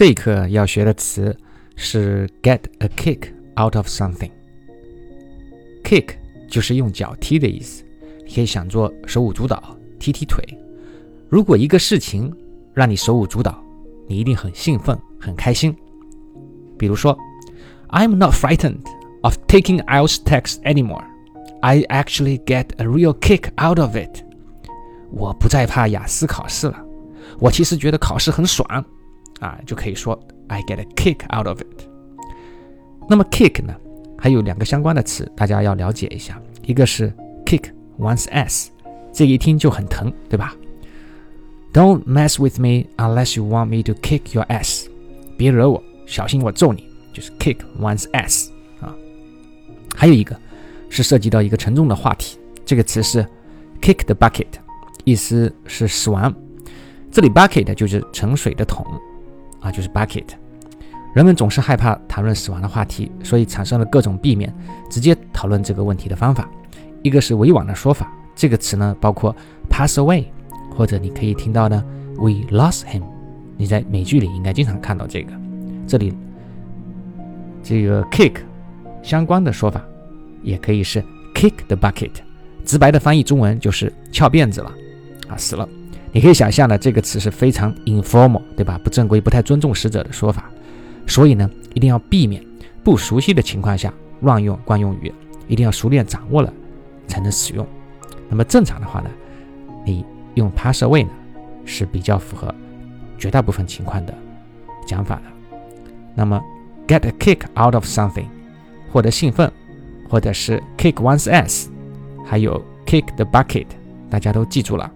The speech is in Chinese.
这一课要学的词是 get a kick out of something。kick 就是用脚踢的意思，可以想做手舞足蹈、踢踢腿。如果一个事情让你手舞足蹈，你一定很兴奋、很开心。比如说，I'm not frightened of taking IELTS tests anymore. I actually get a real kick out of it. 我不再怕雅思考试了，我其实觉得考试很爽。啊，就可以说 I get a kick out of it。那么 kick 呢，还有两个相关的词，大家要了解一下。一个是 kick one's ass，这一听就很疼，对吧？Don't mess with me unless you want me to kick your ass。别惹我，小心我揍你，就是 kick one's ass 啊。还有一个是涉及到一个沉重的话题，这个词是 kick the bucket，意思是死亡。这里 bucket 就是盛水的桶。啊，就是 bucket。人们总是害怕谈论死亡的话题，所以产生了各种避免直接讨论这个问题的方法。一个是委婉的说法，这个词呢包括 pass away，或者你可以听到呢 we lost him。你在美剧里应该经常看到这个。这里这个 kick 相关的说法也可以是 kick the bucket。直白的翻译中文就是翘辫子了，啊，死了。你可以想象的，这个词是非常 informal，对吧？不正规、不太尊重死者的说法。所以呢，一定要避免不熟悉的情况下乱用惯用语，一定要熟练掌握了才能使用。那么正常的话呢，你用 pass away 呢是比较符合绝大部分情况的讲法的。那么 get a kick out of something，获得兴奋，或者是 kick one's ass，还有 kick the bucket，大家都记住了。